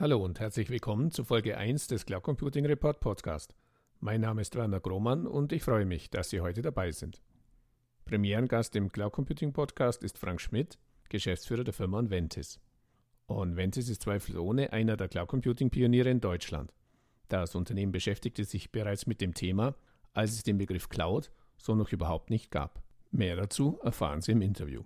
Hallo und herzlich willkommen zu Folge 1 des Cloud Computing Report Podcast. Mein Name ist Werner Grohmann und ich freue mich, dass Sie heute dabei sind. Premierengast im Cloud Computing Podcast ist Frank Schmidt, Geschäftsführer der Firma Onventis. Onventis ist zweifelsohne einer der Cloud Computing Pioniere in Deutschland. Das Unternehmen beschäftigte sich bereits mit dem Thema, als es den Begriff Cloud so noch überhaupt nicht gab. Mehr dazu erfahren Sie im Interview.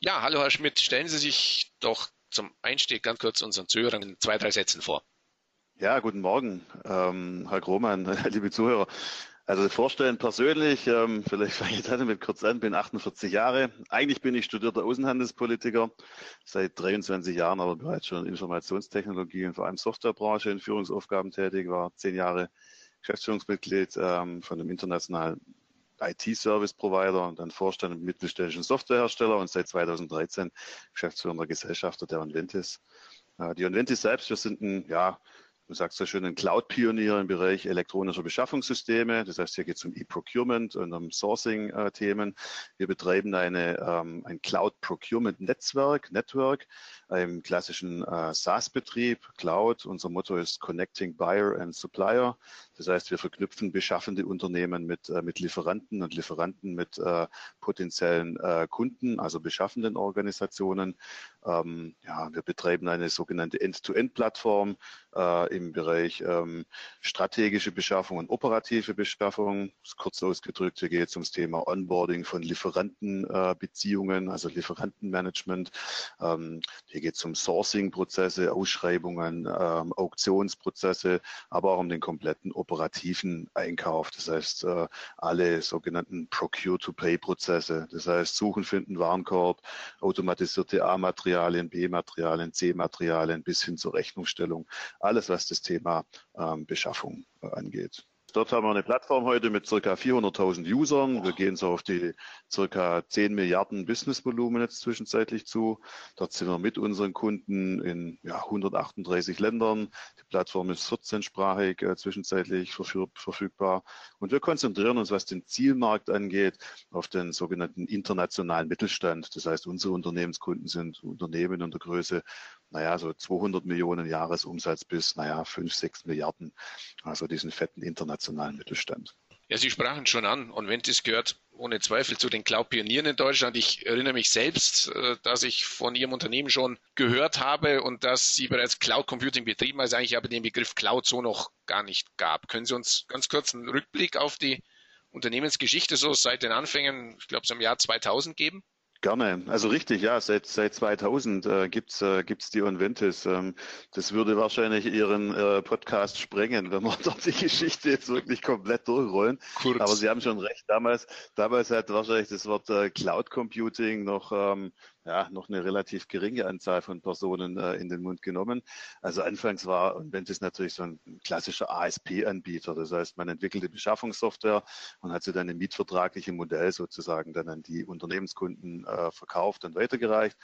Ja, hallo Herr Schmidt, stellen Sie sich doch zum Einstieg ganz kurz unseren Zuhörern in zwei, drei Sätzen vor. Ja, guten Morgen, ähm, Herr Grohmann, liebe Zuhörer. Also vorstellen persönlich, ähm, vielleicht fange ich damit kurz an, bin 48 Jahre. Eigentlich bin ich studierter Außenhandelspolitiker, seit 23 Jahren aber bereits schon in Informationstechnologie und vor allem Softwarebranche in Führungsaufgaben tätig, war zehn Jahre Geschäftsführungsmitglied ähm, von einem internationalen IT-Service-Provider und dann Vorstand im mittelständischen Softwarehersteller und seit 2013 geschäftsführender Gesellschafter der Onventis. Äh, die Onventis selbst, wir sind ein, ja, du sagst ja schön, ein Cloud-Pionier im Bereich elektronischer Beschaffungssysteme. Das heißt, hier geht es um E-Procurement und um Sourcing-Themen. Wir betreiben eine, ähm, ein Cloud-Procurement-Netzwerk, Network, im klassischen äh, SaaS-Betrieb, Cloud. Unser Motto ist Connecting Buyer and Supplier. Das heißt, wir verknüpfen beschaffende Unternehmen mit, äh, mit Lieferanten und Lieferanten mit äh, potenziellen äh, Kunden, also beschaffenden Organisationen. Ähm, ja, wir betreiben eine sogenannte End-to-End-Plattform äh, im Bereich ähm, strategische Beschaffung und operative Beschaffung. Kurz ausgedrückt, hier geht es ums Thema Onboarding von Lieferantenbeziehungen, also Lieferantenmanagement. Ähm, hier geht es um Sourcing-Prozesse, Ausschreibungen, ähm, Auktionsprozesse, aber auch um den kompletten operativen Einkauf. Das heißt, äh, alle sogenannten Procure-to-Pay-Prozesse. Das heißt, Suchen, Finden, Warenkorb, automatisierte A-Materialien, B-Materialien, C-Materialien bis hin zur Rechnungsstellung. Alles, was das Thema ähm, Beschaffung äh, angeht. Dort haben wir eine Plattform heute mit circa 400.000 Usern. Wir gehen so auf die circa 10 Milliarden Businessvolumen jetzt zwischenzeitlich zu. Dort sind wir mit unseren Kunden in ja, 138 Ländern. Die Plattform ist 14-sprachig äh, zwischenzeitlich verfügbar. Und wir konzentrieren uns, was den Zielmarkt angeht, auf den sogenannten internationalen Mittelstand. Das heißt, unsere Unternehmenskunden sind Unternehmen in der Größe naja, so 200 Millionen Jahresumsatz bis, naja, 5, 6 Milliarden. Also diesen fetten internationalen Mittelstand. Ja, Sie sprachen schon an und Ventis gehört ohne Zweifel zu den Cloud-Pionieren in Deutschland. Ich erinnere mich selbst, äh, dass ich von Ihrem Unternehmen schon gehört habe und dass Sie bereits Cloud Computing betrieben, also eigentlich aber den Begriff Cloud so noch gar nicht gab. Können Sie uns ganz kurz einen Rückblick auf die Unternehmensgeschichte so seit den Anfängen, ich glaube, so im Jahr 2000 geben? Gerne. Also richtig, ja, seit, seit 2000 äh, gibt's äh, gibt's die Onventis. Ähm, das würde wahrscheinlich Ihren äh, Podcast sprengen, wenn wir dort die Geschichte jetzt wirklich komplett durchrollen. Kurz. Aber Sie haben schon recht, damals, damals hat wahrscheinlich das Wort äh, Cloud Computing noch ähm, ja, noch eine relativ geringe Anzahl von Personen äh, in den Mund genommen. Also anfangs war und wenn das natürlich so ein klassischer ASP-Anbieter. Das heißt, man entwickelte Beschaffungssoftware und hat sie dann im mietvertraglichen Modell sozusagen dann an die Unternehmenskunden äh, verkauft und weitergereicht.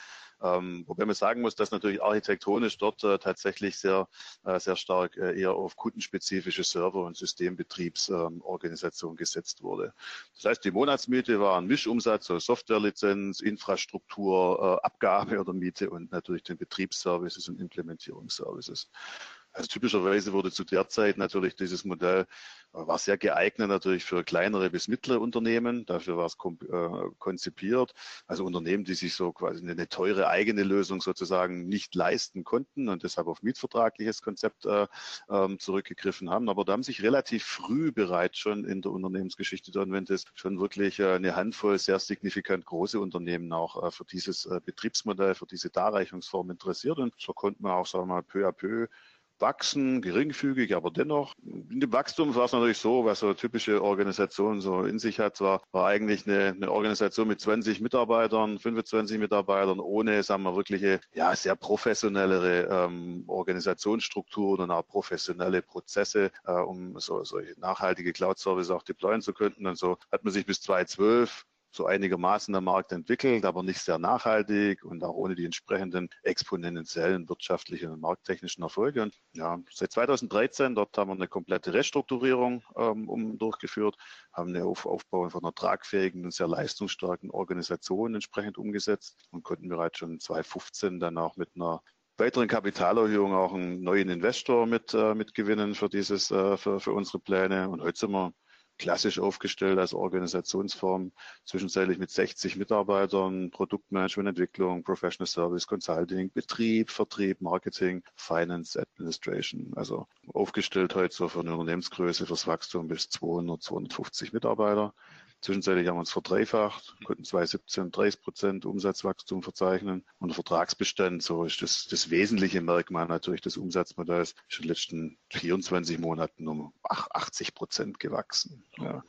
Ähm, wobei man sagen muss, dass natürlich architektonisch dort äh, tatsächlich sehr, äh, sehr stark äh, eher auf kundenspezifische Server- und Systembetriebsorganisation ähm, gesetzt wurde. Das heißt, die Monatsmiete war ein Mischumsatz, so Softwarelizenz, Infrastruktur, äh, Abgabe oder Miete und natürlich den Betriebsservices und Implementierungsservices. Also typischerweise wurde zu der Zeit natürlich dieses Modell äh, war sehr geeignet natürlich für kleinere bis mittlere Unternehmen. Dafür war es äh, konzipiert. Also Unternehmen, die sich so quasi eine teure eigene Lösung sozusagen nicht leisten konnten und deshalb auf mietvertragliches Konzept äh, ähm, zurückgegriffen haben. Aber da haben sich relativ früh bereits schon in der Unternehmensgeschichte der Adventist schon wirklich eine Handvoll sehr signifikant große Unternehmen auch für dieses Betriebsmodell, für diese Darreichungsform interessiert. Und so konnten wir auch, sagen wir mal, peu à peu wachsen, geringfügig, aber dennoch. In dem Wachstum war es natürlich so, was so eine typische Organisation so in sich hat, war, war eigentlich eine, eine Organisation mit 20 Mitarbeitern, 25 Mitarbeitern, ohne, sagen wir, wirkliche, ja, sehr professionellere ähm, Organisationsstrukturen und auch professionelle Prozesse, äh, um so, solche nachhaltige Cloud-Services auch deployen zu können. Und so hat man sich bis 2012 so einigermaßen der Markt entwickelt, aber nicht sehr nachhaltig und auch ohne die entsprechenden exponentiellen wirtschaftlichen und markttechnischen Erfolge. Und ja, seit 2013, dort haben wir eine komplette Restrukturierung ähm, durchgeführt, haben Auf Aufbau von einer tragfähigen und sehr leistungsstarken Organisation entsprechend umgesetzt und konnten bereits schon 2015 dann auch mit einer weiteren Kapitalerhöhung auch einen neuen Investor mit, äh, mitgewinnen für dieses, äh, für, für unsere Pläne. Und heute sind wir klassisch aufgestellt als Organisationsform, zwischenzeitlich mit 60 Mitarbeitern, Produktmanagement, Entwicklung, Professional Service, Consulting, Betrieb, Vertrieb, Marketing, Finance, Administration. Also aufgestellt heute so für eine Unternehmensgröße fürs Wachstum bis 200, 250 Mitarbeiter. Zwischenzeitlich haben wir uns verdreifacht, konnten 2017 30 Prozent Umsatzwachstum verzeichnen. Und der Vertragsbestand, so ist das, das wesentliche Merkmal natürlich des Umsatzmodells, ist in den letzten 24 Monaten um 80 Prozent gewachsen. Ja.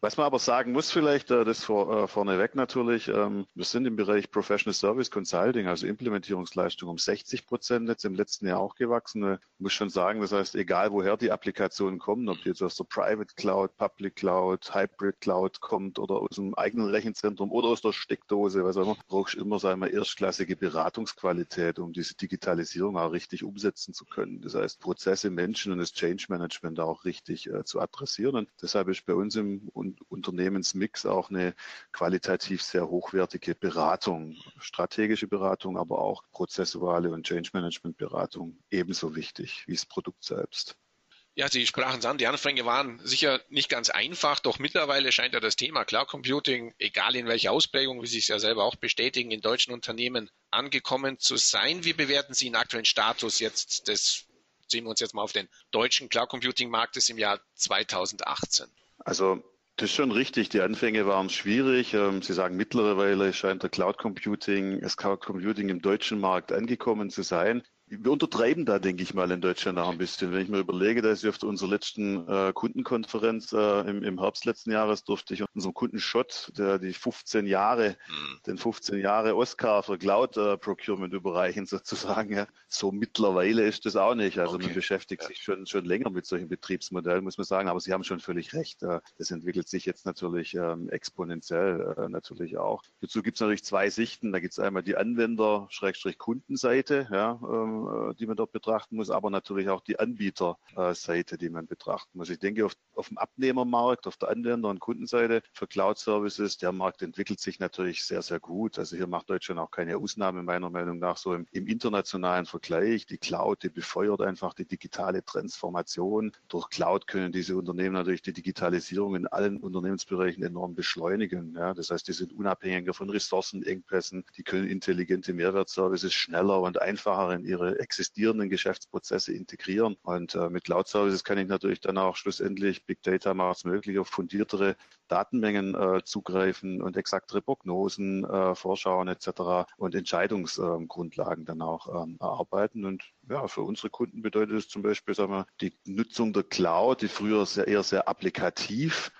Was man aber sagen muss vielleicht, äh, das vor, äh, vorneweg natürlich, ähm, wir sind im Bereich Professional Service Consulting, also Implementierungsleistung um 60 Prozent jetzt im letzten Jahr auch gewachsen. Ich muss schon sagen, das heißt, egal woher die Applikationen kommen, ob die jetzt aus der Private Cloud, Public Cloud, Hybrid Cloud, kommt oder aus dem eigenen Rechenzentrum oder aus der Steckdose, was auch immer, brauchst du immer sagen wir, erstklassige Beratungsqualität, um diese Digitalisierung auch richtig umsetzen zu können. Das heißt, Prozesse, Menschen und das Change Management auch richtig äh, zu adressieren. Und deshalb ist bei uns im Unternehmensmix auch eine qualitativ sehr hochwertige Beratung, strategische Beratung, aber auch prozessuale und Change Management Beratung ebenso wichtig wie das Produkt selbst. Ja, Sie sprachen es an, die Anfänge waren sicher nicht ganz einfach, doch mittlerweile scheint ja das Thema Cloud Computing, egal in welcher Ausprägung, wie Sie es ja selber auch bestätigen, in deutschen Unternehmen angekommen zu sein. Wie bewerten Sie den aktuellen Status jetzt des, sehen wir uns jetzt mal auf den deutschen Cloud Computing Marktes im Jahr 2018? Also das ist schon richtig. Die Anfänge waren schwierig. Ähm, Sie sagen, mittlerweile scheint der Cloud Computing, das Cloud Computing im deutschen Markt angekommen zu sein wir untertreiben da, denke ich mal, in Deutschland auch ein bisschen. Wenn ich mir überlege, dass ich auf unserer letzten äh, Kundenkonferenz äh, im, im, Herbst letzten Jahres durfte ich unserem Kunden Schott, der die 15 Jahre, mhm. den 15 Jahre Oscar für Cloud äh, Procurement überreichen sozusagen. Ja. So mittlerweile ist das auch nicht. Also okay. man beschäftigt ja. sich schon, schon länger mit solchen Betriebsmodellen, muss man sagen. Aber Sie haben schon völlig recht. Äh, das entwickelt sich jetzt natürlich ähm, exponentiell äh, natürlich auch. Dazu gibt es natürlich zwei Sichten. Da gibt es einmal die Anwender-Kundenseite, ja, ähm, äh, die man dort betrachten muss, aber natürlich auch die Anbieterseite, die man betrachten muss. Ich denke, auf, auf dem Abnehmermarkt, auf der Anwender- und Kundenseite für Cloud-Services, der Markt entwickelt sich natürlich sehr, sehr gut. Also hier macht Deutschland auch keine Ausnahme meiner Meinung nach so im, im internationalen Vergleich. Die Cloud, die befeuert einfach die digitale Transformation. Durch Cloud können diese Unternehmen natürlich die Digitalisierung in allen Unternehmensbereichen enorm beschleunigen. Ja, das heißt, die sind unabhängiger von Ressourcenengpässen, die können intelligente Mehrwertservices schneller und einfacher in ihre existierenden Geschäftsprozesse integrieren. Und äh, mit Cloud Services kann ich natürlich dann auch schlussendlich Big Data macht es möglich, auf fundiertere Datenmengen äh, zugreifen und exaktere Prognosen, äh, Vorschauen etc. und Entscheidungsgrundlagen dann auch ähm, erarbeiten. Und ja, für unsere Kunden bedeutet es zum Beispiel, sagen wir, die Nutzung der Cloud, die früher sehr, eher sehr applikativ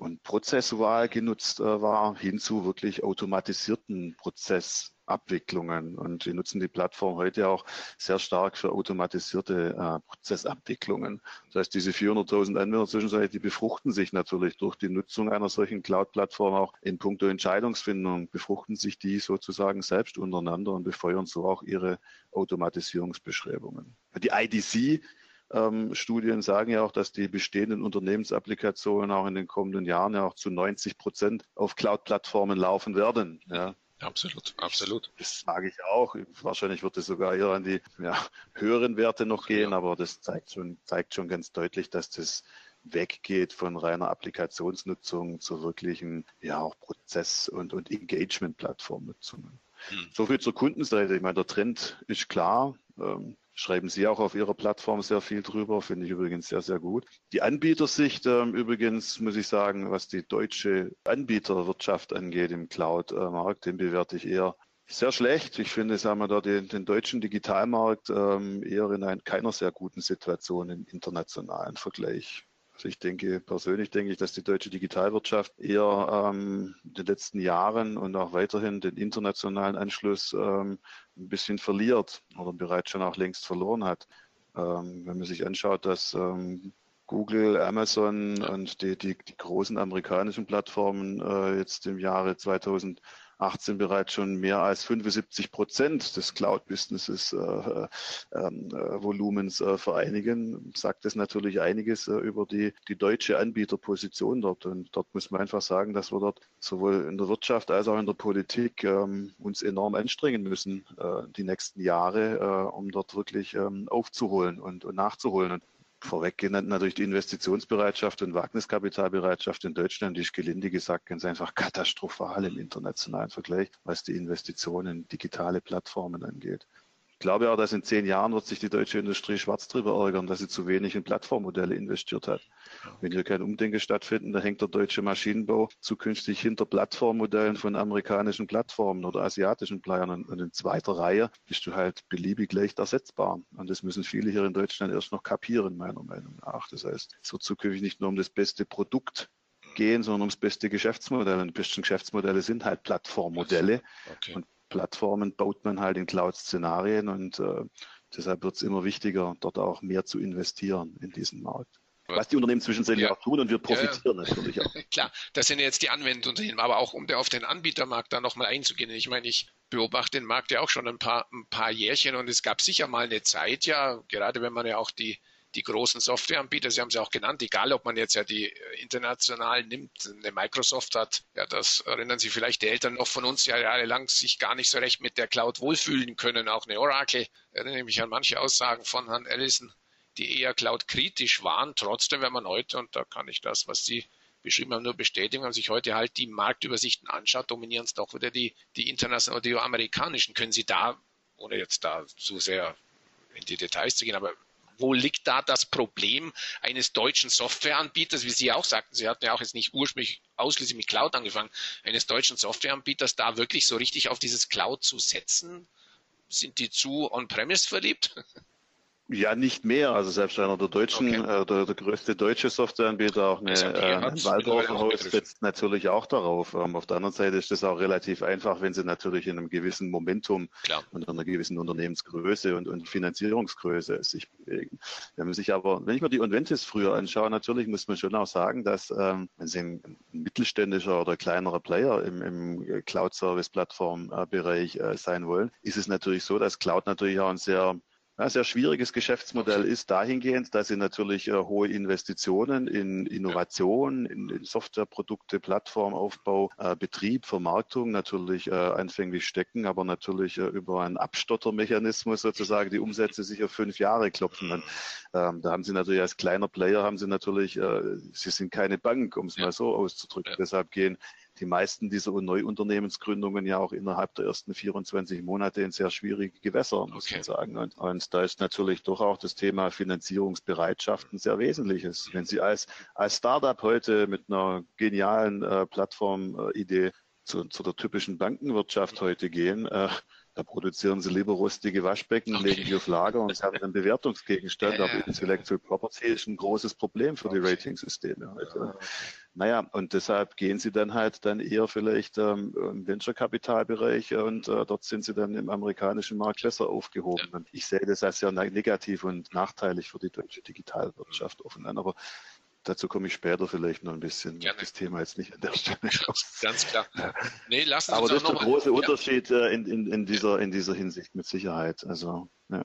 und prozessual genutzt äh, war, hin zu wirklich automatisierten Prozess Abwicklungen. Und wir nutzen die Plattform heute auch sehr stark für automatisierte äh, Prozessabwicklungen. Das heißt, diese 400.000 Anwender zwischenzeitlich, die befruchten sich natürlich durch die Nutzung einer solchen Cloud-Plattform auch in puncto Entscheidungsfindung, befruchten sich die sozusagen selbst untereinander und befeuern so auch ihre Automatisierungsbeschreibungen. Die IDC ähm, Studien sagen ja auch, dass die bestehenden Unternehmensapplikationen auch in den kommenden Jahren ja auch zu 90 Prozent auf Cloud-Plattformen laufen werden. Ja. Absolut, absolut. Das sage ich auch. Wahrscheinlich wird es sogar eher an die ja, höheren Werte noch gehen, ja. aber das zeigt schon, zeigt schon ganz deutlich, dass das weggeht von reiner Applikationsnutzung zu wirklichen ja auch Prozess- und, und Engagement-Plattformnutzungen. Hm. So viel zur Kundenseite. Ich meine, der Trend ist klar. Ähm, schreiben Sie auch auf Ihrer Plattform sehr viel drüber, finde ich übrigens sehr, sehr gut. Die Anbietersicht ähm, übrigens, muss ich sagen, was die deutsche Anbieterwirtschaft angeht im Cloud-Markt, den bewerte ich eher sehr schlecht. Ich finde, sagen wir da den, den deutschen Digitalmarkt ähm, eher in einer, keiner sehr guten Situation im internationalen Vergleich. Also ich denke, persönlich denke ich, dass die deutsche Digitalwirtschaft eher ähm, in den letzten Jahren und auch weiterhin den internationalen Anschluss ähm, ein bisschen verliert oder bereits schon auch längst verloren hat. Ähm, wenn man sich anschaut, dass ähm, Google, Amazon und die, die, die großen amerikanischen Plattformen äh, jetzt im Jahre 2000 18 bereits schon mehr als 75 Prozent des Cloud-Businesses äh, äh, ähm, äh, Volumens äh, vereinigen, sagt das natürlich einiges äh, über die, die deutsche Anbieterposition dort. Und dort muss man einfach sagen, dass wir dort sowohl in der Wirtschaft als auch in der Politik ähm, uns enorm anstrengen müssen, äh, die nächsten Jahre, um dort wirklich ähm, aufzuholen und, und nachzuholen. Und vorweg genannt natürlich die Investitionsbereitschaft und Wagniskapitalbereitschaft in Deutschland, die ist gelinde gesagt ganz einfach katastrophal im internationalen Vergleich, was die Investitionen in digitale Plattformen angeht glaube auch, dass in zehn Jahren wird sich die deutsche Industrie schwarz drüber ärgern, dass sie zu wenig in Plattformmodelle investiert hat. Wenn hier kein Umdenken stattfindet, dann hängt der deutsche Maschinenbau zukünftig hinter Plattformmodellen von amerikanischen Plattformen oder asiatischen Playern. Und in zweiter Reihe bist du halt beliebig leicht ersetzbar. Und das müssen viele hier in Deutschland erst noch kapieren, meiner Meinung nach. Das heißt, es wird zukünftig nicht nur um das beste Produkt gehen, sondern ums beste Geschäftsmodell. Und die besten Geschäftsmodelle sind halt Plattformmodelle. Okay. Und Plattformen baut man halt in Cloud-Szenarien und äh, deshalb wird es immer wichtiger, dort auch mehr zu investieren in diesen Markt. Was die Unternehmen zwischenzeitlich ja. auch tun und wir profitieren ja. natürlich auch. Klar, das sind jetzt die Anwendungsunternehmen, aber auch um auf den Anbietermarkt da nochmal einzugehen. Ich meine, ich beobachte den Markt ja auch schon ein paar, ein paar Jährchen und es gab sicher mal eine Zeit, ja, gerade wenn man ja auch die die großen Softwareanbieter, Sie haben sie auch genannt, egal ob man jetzt ja die äh, internationalen nimmt, eine Microsoft hat, ja, das erinnern Sie vielleicht die Eltern noch von uns, ja jahrelang sich gar nicht so recht mit der Cloud wohlfühlen können, auch eine Oracle, erinnere mich an manche Aussagen von Herrn Ellison, die eher Cloud-kritisch waren. Trotzdem, wenn man heute, und da kann ich das, was Sie beschrieben haben, nur bestätigen, wenn man sich heute halt die Marktübersichten anschaut, dominieren es doch wieder die, die internationalen oder die amerikanischen. Können Sie da, ohne jetzt da zu sehr in die Details zu gehen, aber wo liegt da das Problem eines deutschen Softwareanbieters, wie Sie auch sagten, Sie hatten ja auch jetzt nicht ursprünglich ausschließlich mit Cloud angefangen, eines deutschen Softwareanbieters da wirklich so richtig auf dieses Cloud zu setzen? Sind die zu on-premise verliebt? Ja, nicht mehr. Also selbst einer der deutschen, okay. äh, der, der, größte deutsche Softwareanbieter, auch eine, äh, ein Waldorfer Haus, setzt natürlich auch darauf. Ähm, auf der anderen Seite ist es auch relativ einfach, wenn sie natürlich in einem gewissen Momentum Klar. und einer gewissen Unternehmensgröße und, und Finanzierungsgröße sich bewegen. Wenn man sich aber, wenn ich mir die Onventis früher anschaue, natürlich muss man schon auch sagen, dass ähm, wenn sie ein, ein mittelständischer oder kleinerer Player im, im Cloud-Service-Plattform-Bereich äh, sein wollen, ist es natürlich so, dass Cloud natürlich auch ein sehr ein sehr schwieriges Geschäftsmodell ist dahingehend, dass sie natürlich äh, hohe Investitionen in Innovation, in, in Softwareprodukte, Plattformaufbau, äh, Betrieb, Vermarktung natürlich äh, anfänglich stecken, aber natürlich äh, über einen Abstottermechanismus sozusagen die Umsätze sich auf fünf Jahre klopfen. Und, ähm, da haben sie natürlich als kleiner Player haben sie natürlich, äh, sie sind keine Bank, um es mal so auszudrücken. Deshalb gehen die meisten dieser Neuunternehmensgründungen ja auch innerhalb der ersten 24 Monate in sehr schwierige Gewässer, muss okay. man sagen. Und, und, da ist natürlich doch auch das Thema Finanzierungsbereitschaft ein sehr wesentliches. Wenn Sie als, als Startup heute mit einer genialen äh, Plattformidee zu, zu der typischen Bankenwirtschaft heute gehen, äh, da produzieren sie lieber rustige Waschbecken, okay. legen die auf Lager und sie haben einen Bewertungsgegenstand. Ja, aber Intellectual Property ist ein großes Problem für okay. die Ratingsysteme heute. Naja, und deshalb gehen sie dann halt dann eher vielleicht ähm, im Venture-Kapitalbereich und äh, dort sind sie dann im amerikanischen Markt besser aufgehoben. Ja. Und ich sehe das als sehr negativ und nachteilig für die deutsche Digitalwirtschaft offen an. Aber Dazu komme ich später vielleicht noch ein bisschen. Gerne. Das Thema jetzt nicht an der Stelle. Ganz klar. Nee, lassen Aber das ist der große Unterschied ja. Äh, in, in, in, dieser, in dieser Hinsicht mit Sicherheit. Also, ja.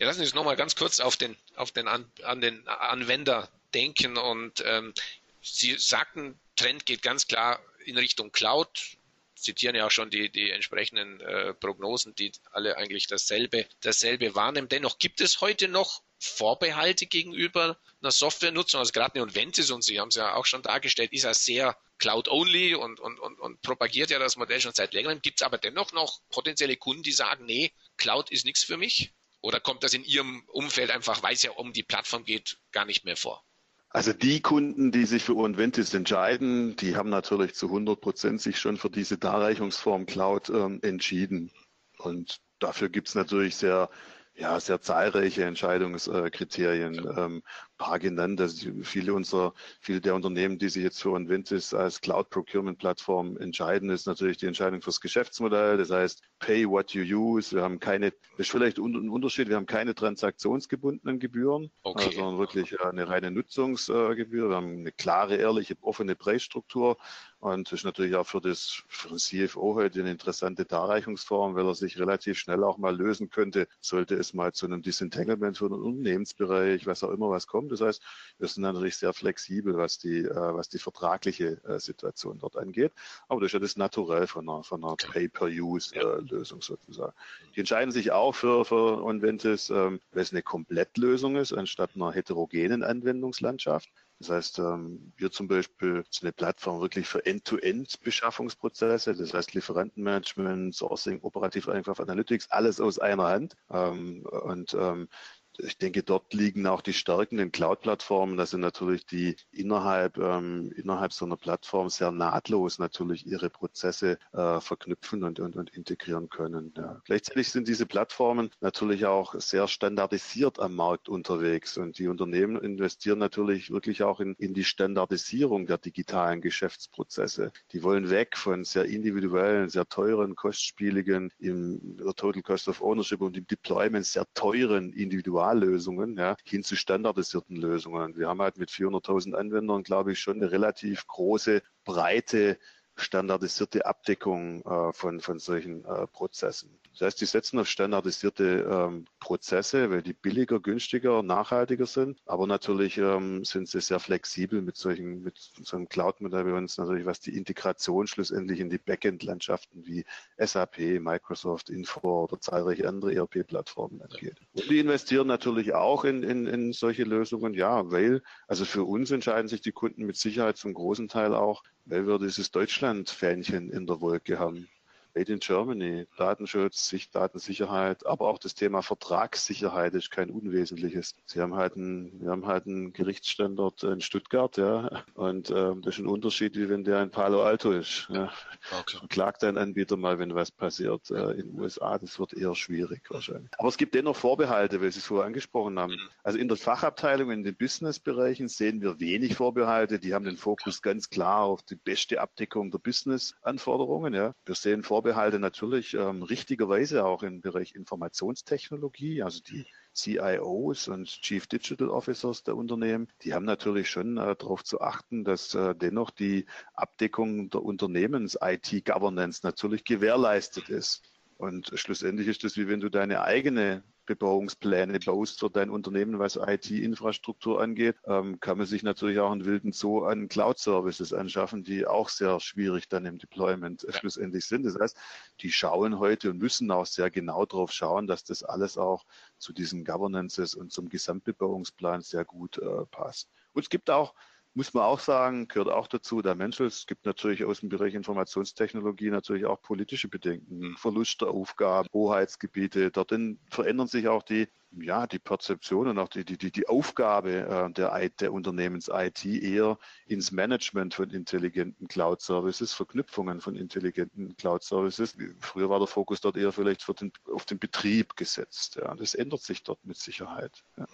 Ja, lassen Sie uns nochmal ganz kurz auf den, auf den, an, an den Anwender denken. Und ähm, Sie sagten, Trend geht ganz klar in Richtung Cloud. Zitieren ja auch schon die, die entsprechenden äh, Prognosen, die alle eigentlich dasselbe, dasselbe wahrnehmen. Dennoch gibt es heute noch Vorbehalte gegenüber einer Softwarenutzung. Also gerade eine Unventis, und Sie haben es ja auch schon dargestellt, ist ja sehr Cloud-only und, und, und, und propagiert ja das Modell schon seit längerem. Gibt es aber dennoch noch potenzielle Kunden, die sagen, nee, Cloud ist nichts für mich? Oder kommt das in Ihrem Umfeld einfach, weil es ja um die Plattform geht, gar nicht mehr vor? Also die Kunden, die sich für Unventis entscheiden, die haben natürlich zu 100 Prozent sich schon für diese Darreichungsform Cloud ähm, entschieden. Und dafür gibt es natürlich sehr ja, sehr zahlreiche Entscheidungskriterien, ähm, paar genannt. Also viele unserer, viele der Unternehmen, die sich jetzt für Onventis als Cloud Procurement Plattform entscheiden, ist natürlich die Entscheidung fürs Geschäftsmodell. Das heißt, pay what you use. Wir haben keine, das ist vielleicht ein Unterschied, wir haben keine transaktionsgebundenen Gebühren, okay. sondern wirklich eine reine Nutzungsgebühr. Wir haben eine klare, ehrliche, offene Preisstruktur. Und das ist natürlich auch für, das, für den CFO heute eine interessante Darreichungsform, weil er sich relativ schnell auch mal lösen könnte, sollte es mal zu einem Disentanglement für den Unternehmensbereich, was auch immer was kommt. Das heißt, wir sind natürlich sehr flexibel, was die, äh, was die vertragliche äh, Situation dort angeht. Aber das ist ja das Naturell von einer, von einer Pay-per-Use-Lösung sozusagen. Die entscheiden sich auch für, für Onventis, ähm, weil es eine Komplettlösung ist, anstatt einer heterogenen Anwendungslandschaft. Das heißt, ähm, wir zum Beispiel sind eine Plattform wirklich für End-to-End-Beschaffungsprozesse, das heißt Lieferantenmanagement, Sourcing, Operative Einkauf, Analytics, alles aus einer Hand. Ähm, und ähm, ich denke, dort liegen auch die Stärken in Cloud-Plattformen, dass sie natürlich die innerhalb, ähm, innerhalb so einer Plattform sehr nahtlos natürlich ihre Prozesse äh, verknüpfen und, und, und integrieren können. Ja. Gleichzeitig sind diese Plattformen natürlich auch sehr standardisiert am Markt unterwegs und die Unternehmen investieren natürlich wirklich auch in, in die Standardisierung der digitalen Geschäftsprozesse. Die wollen weg von sehr individuellen, sehr teuren, kostspieligen, im Total Cost of Ownership und im Deployment sehr teuren individuellen Individuallösungen ja, hin zu standardisierten Lösungen. Wir haben halt mit 400.000 Anwendern, glaube ich, schon eine relativ große, breite standardisierte Abdeckung äh, von, von solchen äh, Prozessen. Das heißt, die setzen auf standardisierte ähm, Prozesse, weil die billiger, günstiger, nachhaltiger sind. Aber natürlich ähm, sind sie sehr flexibel mit solchen, mit so einem Cloud-Modell bei uns natürlich, was die Integration schlussendlich in die Backend-Landschaften wie SAP, Microsoft, Info oder zahlreiche andere ERP-Plattformen angeht. Und die investieren natürlich auch in, in, in solche Lösungen, ja, weil, also für uns entscheiden sich die Kunden mit Sicherheit zum großen Teil auch, weil wir dieses Deutschland-Fähnchen in der Wolke haben. Made in Germany, Datenschutz, Datensicherheit, aber auch das Thema Vertragssicherheit ist kein unwesentliches. Sie haben halt einen, wir haben halt einen Gerichtsstandort in Stuttgart, ja, und ähm, das ist ein Unterschied, wie wenn der in Palo Alto ist. Ja. Okay. Klagt dein Anbieter mal, wenn was passiert. Äh, in den USA, das wird eher schwierig wahrscheinlich. Aber es gibt dennoch Vorbehalte, weil Sie es vorher angesprochen haben. Mhm. Also in der Fachabteilung, in den Businessbereichen sehen wir wenig Vorbehalte. Die haben den Fokus ganz klar auf die beste Abdeckung der Business-Anforderungen. Ja. Wir sehen Vorbehalte Vorbehalte natürlich ähm, richtigerweise auch im Bereich Informationstechnologie, also die CIOs und Chief Digital Officers der Unternehmen, die haben natürlich schon äh, darauf zu achten, dass äh, dennoch die Abdeckung der Unternehmens-IT-Governance natürlich gewährleistet ist. Und schlussendlich ist das wie wenn du deine eigene Bebauungspläne baust für dein Unternehmen, was IT-Infrastruktur angeht, ähm, kann man sich natürlich auch einen wilden Zoo an Cloud-Services anschaffen, die auch sehr schwierig dann im Deployment ja. schlussendlich sind. Das heißt, die schauen heute und müssen auch sehr genau darauf schauen, dass das alles auch zu diesen Governances und zum Gesamtbebauungsplan sehr gut äh, passt. Und es gibt auch muss man auch sagen, gehört auch dazu der Mensch. Es gibt natürlich aus dem Bereich Informationstechnologie natürlich auch politische Bedenken, Verlust der Aufgaben, Hoheitsgebiete. Dorthin verändern sich auch die, ja, die Perzeption und auch die, die, die Aufgabe äh, der, der Unternehmens-IT eher ins Management von intelligenten Cloud-Services, Verknüpfungen von intelligenten Cloud-Services. Früher war der Fokus dort eher vielleicht den, auf den Betrieb gesetzt. Ja. Das ändert sich dort mit Sicherheit. Ja.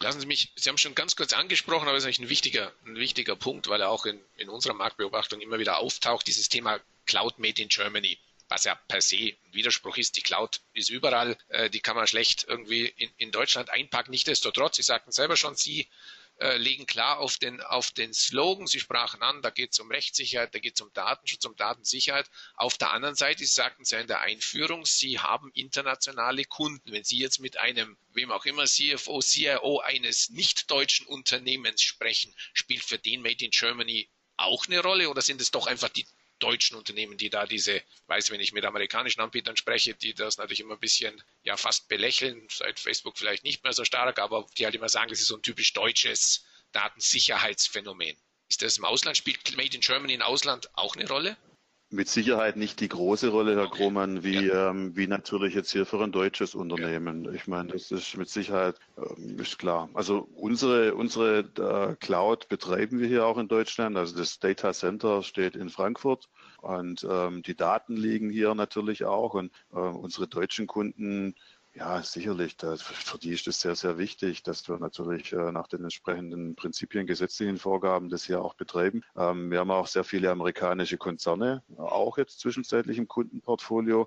Lassen Sie mich, Sie haben schon ganz kurz angesprochen, aber es ist eigentlich ein wichtiger, ein wichtiger Punkt, weil er auch in, in unserer Marktbeobachtung immer wieder auftaucht, dieses Thema Cloud Made in Germany was ja per se ein Widerspruch ist. Die Cloud ist überall, äh, die kann man schlecht irgendwie in, in Deutschland einpacken. Nichtsdestotrotz, Sie sagten selber schon, Sie äh, legen klar auf den, auf den Slogan. Sie sprachen an, da geht es um Rechtssicherheit, da geht es um Datenschutz, um Datensicherheit. Auf der anderen Seite Sie sagten Sie ja in der Einführung, Sie haben internationale Kunden. Wenn Sie jetzt mit einem, wem auch immer, CFO, CIO eines nicht-deutschen Unternehmens sprechen, spielt für den Made in Germany auch eine Rolle oder sind es doch einfach die deutschen Unternehmen, die da diese, weiß, wenn ich mit amerikanischen Anbietern spreche, die das natürlich immer ein bisschen ja fast belächeln, seit Facebook vielleicht nicht mehr so stark, aber die halt immer sagen, das ist so ein typisch deutsches Datensicherheitsphänomen. Ist das im Ausland, spielt Made in Germany im Ausland auch eine Rolle? Mit Sicherheit nicht die große Rolle, Herr okay. Krohmann, wie, ja. ähm, wie natürlich jetzt hier für ein deutsches Unternehmen. Ja. Ich meine, das ist mit Sicherheit ähm, ist klar. Also unsere, unsere äh, Cloud betreiben wir hier auch in Deutschland. Also das Data Center steht in Frankfurt und ähm, die Daten liegen hier natürlich auch. Und äh, unsere deutschen Kunden Ja, sicherlich. Das, für die ist es sehr, sehr wichtig, dass wir natürlich äh, nach den entsprechenden Prinzipien, gesetzlichen Vorgaben das hier auch betreiben. Ähm, wir haben auch sehr viele amerikanische Konzerne, auch jetzt zwischenzeitlich im Kundenportfolio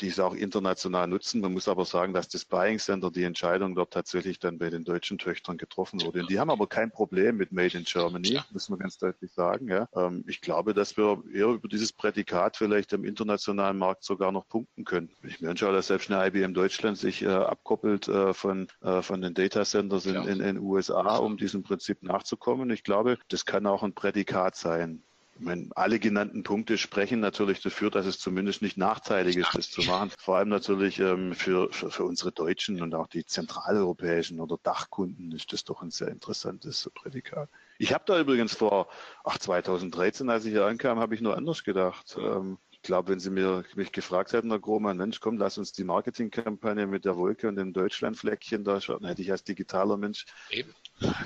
die es auch international nutzen. Man muss aber sagen, dass das Buying Center die Entscheidung dort tatsächlich dann bei den deutschen Töchtern getroffen wurde. Und die haben aber kein Problem mit Made in Germany, muss man ganz deutlich sagen. Ja. Ähm, ich glaube, dass wir eher über dieses Prädikat vielleicht im internationalen Markt sogar noch punkten können. Ich mir anschaue, dass selbst eine IBM Deutschland sich äh, abkoppelt äh, von, äh, von den Data Centers in, in, in USA, um diesem Prinzip nachzukommen. Ich glaube, das kann auch ein Prädikat sein. Ich meine, alle genannten Punkte sprechen natürlich dafür, dass es zumindest nicht nachteilig ist, das zu machen. Vor allem natürlich ähm, für, für, für, unsere deutschen und auch die zentraleuropäischen oder Dachkunden ist das doch ein sehr interessantes Prädikat. Ich habe da übrigens vor, ach 2013, als ich hier ankam, habe ich nur anders gedacht. Ähm, ich glaube, wenn Sie mir, mich gefragt hätten, Herr Grohmann, Mensch, komm, lass uns die Marketingkampagne mit der Wolke und dem Deutschlandfleckchen da schauen, hätte ich als digitaler Mensch Eben.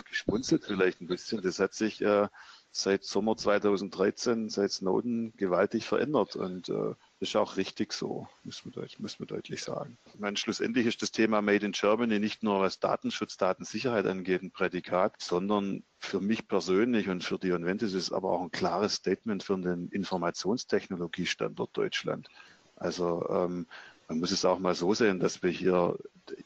geschmunzelt vielleicht ein bisschen. Das hat sich äh, seit Sommer 2013, seit Snowden gewaltig verändert. Und äh, ist auch richtig so, müssen wir, deutlich, müssen wir deutlich sagen. Ich meine, schlussendlich ist das Thema Made in Germany nicht nur was Datenschutz, Datensicherheit angeht, ein Prädikat, sondern für mich persönlich und für die Onventis ist aber auch ein klares Statement für den Informationstechnologiestandort Deutschland. Also ähm, man muss es auch mal so sehen, dass wir hier,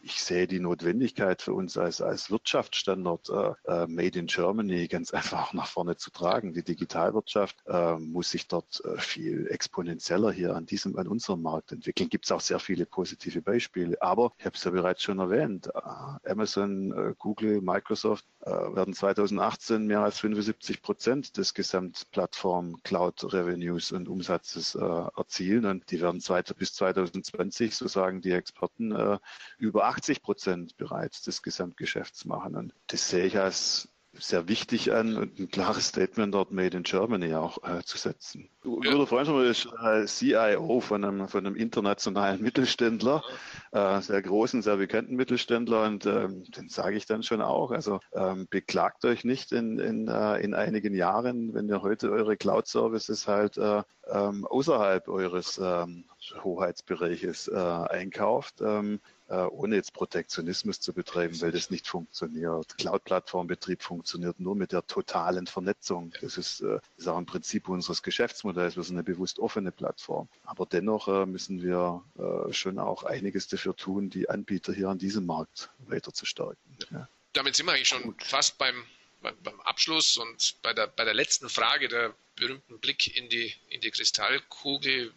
ich sehe die Notwendigkeit für uns als, als Wirtschaftsstandort äh, äh Made in Germany ganz einfach nach vorne zu tragen. Die Digitalwirtschaft äh, muss sich dort äh, viel exponentieller hier an diesem, an unserem Markt entwickeln. Gibt es auch sehr viele positive Beispiele. Aber ich habe es ja bereits schon erwähnt, äh, Amazon, Google, Microsoft werden 2018 mehr als 75 Prozent des Gesamtplattform Cloud Revenues und Umsatzes erzielen und die werden bis 2020 2020, so sagen die Experten, äh, über 80 Prozent bereits des Gesamtgeschäfts machen. Und das sehe ich als sehr wichtig an und ein klares Statement dort Made in Germany auch äh, zu setzen. Luder Freundschmer ist äh, CIO von einem, von einem internationalen Mittelständler, äh, sehr großen, sehr bekannten Mittelständler und ähm, den sage ich dann schon auch. Also ähm, beklagt euch nicht in, in, äh, in einigen Jahren, wenn ihr heute eure Cloud-Services halt äh, ähm, außerhalb eures ähm, Hoheitsbereiches äh, einkauft. Ähm, äh, ohne jetzt Protektionismus zu betreiben, weil das nicht funktioniert. Cloud-Plattformbetrieb funktioniert nur mit der totalen Vernetzung. Das ist, äh, das ist auch ein Prinzip unseres Geschäftsmodells. Wir sind eine bewusst offene Plattform. Aber dennoch äh, müssen wir schon auch einiges dafür tun, die Anbieter hier an diesem Markt weiter zu stärken. Ja. Damit sind wir eigentlich schon Gut. fast beim, beim Abschluss und bei der, bei der letzten Frage, der berühmten Blick in die, in die Kristallkugel.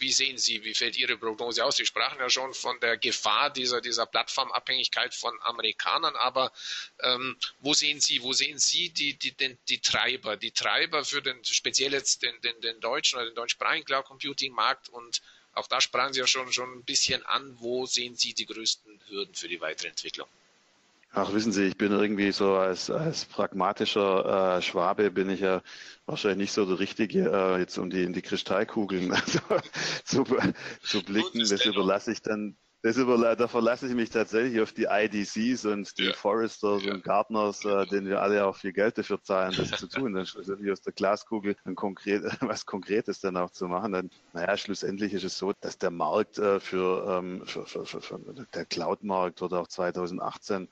Wie sehen Sie, wie fällt Ihre Prognose aus? Sie sprachen ja schon von der Gefahr dieser, dieser Plattformabhängigkeit von Amerikanern, aber ähm, wo sehen Sie, wo sehen Sie die, die, die, die Treiber, die Treiber für den, speziell jetzt den, den, den deutschen oder den deutschsprachigen Cloud Computing Markt und auch da sprachen Sie ja schon, schon ein bisschen an, wo sehen Sie die größten Hürden für die weitere Entwicklung? Ach, wissen Sie, ich bin irgendwie so als, als pragmatischer äh, Schwabe bin ich ja wahrscheinlich nicht so der Richtige, äh, jetzt um die in die Kristallkugeln also, zu, zu blicken. Das überlasse ich dann das über, da verlasse ich mich tatsächlich auf die IDCs und die ja. Foresters ja. und Gartners, äh, denen wir alle auch viel Geld dafür zahlen, das zu tun. Dann schlussendlich aus der Glaskugel ein konkret, was Konkretes dann auch zu machen. Dann, naja, schlussendlich ist es so, dass der Markt äh, für, ähm, für, für, für, für der Cloud-Markt wird auch 2018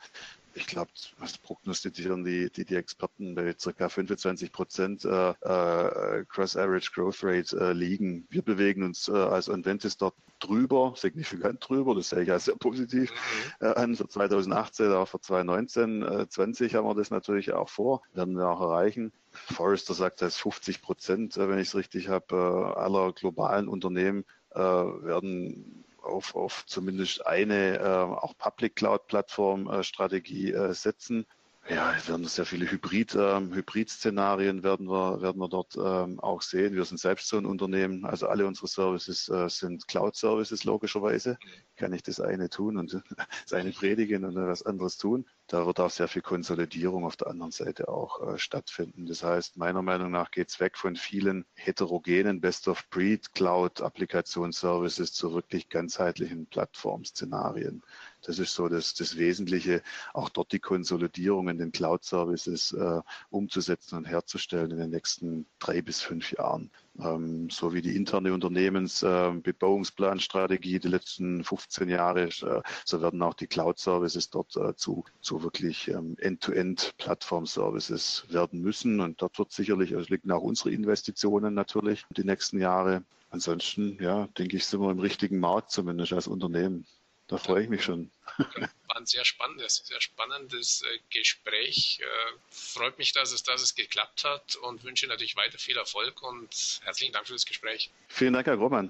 ich glaube, was prognostizieren die, die, die Experten bei ca. 25 Prozent äh, äh, Cross-Average Growth Rate äh, liegen. Wir bewegen uns äh, als Onventis dort drüber, signifikant drüber, das sehe ich als sehr positiv mhm. äh, an. Für 2018, auch für 2019, äh, 20 haben wir das natürlich auch vor, werden wir auch erreichen. Forrester sagt, dass 50 Prozent, äh, wenn ich es richtig habe, äh, aller globalen Unternehmen äh, werden auf, auf zumindest eine äh, auch Public Cloud Plattform äh, Strategie äh, setzen. Ja, wir werden sehr viele Hybrid, ähm, Hybrid-Szenarien werden wir, werden wir dort ähm, auch sehen. Wir sind selbst so ein Unternehmen, also alle unsere Services äh, sind Cloud-Services logischerweise. Kann ich das eine tun und das eine predigen und was anderes tun. Da wird auch sehr viel Konsolidierung auf der anderen Seite auch äh, stattfinden. Das heißt, meiner Meinung nach geht es weg von vielen heterogenen Best-of-Breed Cloud-Applikationsservices zu wirklich ganzheitlichen Plattform-Szenarien. Das ist so das, das Wesentliche, auch dort die Konsolidierung in den Cloud-Services äh, umzusetzen und herzustellen in den nächsten drei bis fünf Jahren. ähm, so wie die interne Unternehmensbebauungsplanstrategie äh, die letzten 15 Jahre, äh, so werden auch die Cloud-Services dort äh, zu, zu wirklich ähm, End-to-End-Plattform-Services werden müssen. Und dort wird sicherlich, also liegen auch unsere Investitionen natürlich die nächsten Jahre. Ansonsten, ja, denke ich, sind wir im richtigen Markt, zumindest als Unternehmen. Da freue ich mich schon. War ein sehr spannendes, sehr spannendes äh, Gespräch. Äh, freut mich, dass es, dass es geklappt hat und wünsche natürlich weiter viel Erfolg und herzlichen Dank für das Gespräch. Vielen Dank, Herr Grohmann.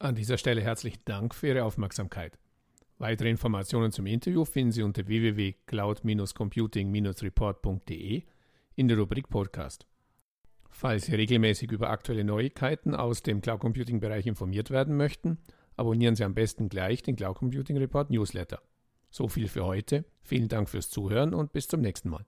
An dieser Stelle herzlichen Dank für Ihre Aufmerksamkeit. Weitere Informationen zum Interview finden Sie unter www.cloud-computing-report.de in der Rubrik Podcast. Falls Sie regelmäßig über aktuelle Neuigkeiten aus dem Cloud Computing Bereich informiert werden möchten, abonnieren Sie am besten gleich den Cloud Computing Report Newsletter. So viel für heute. Vielen Dank fürs Zuhören und bis zum nächsten Mal.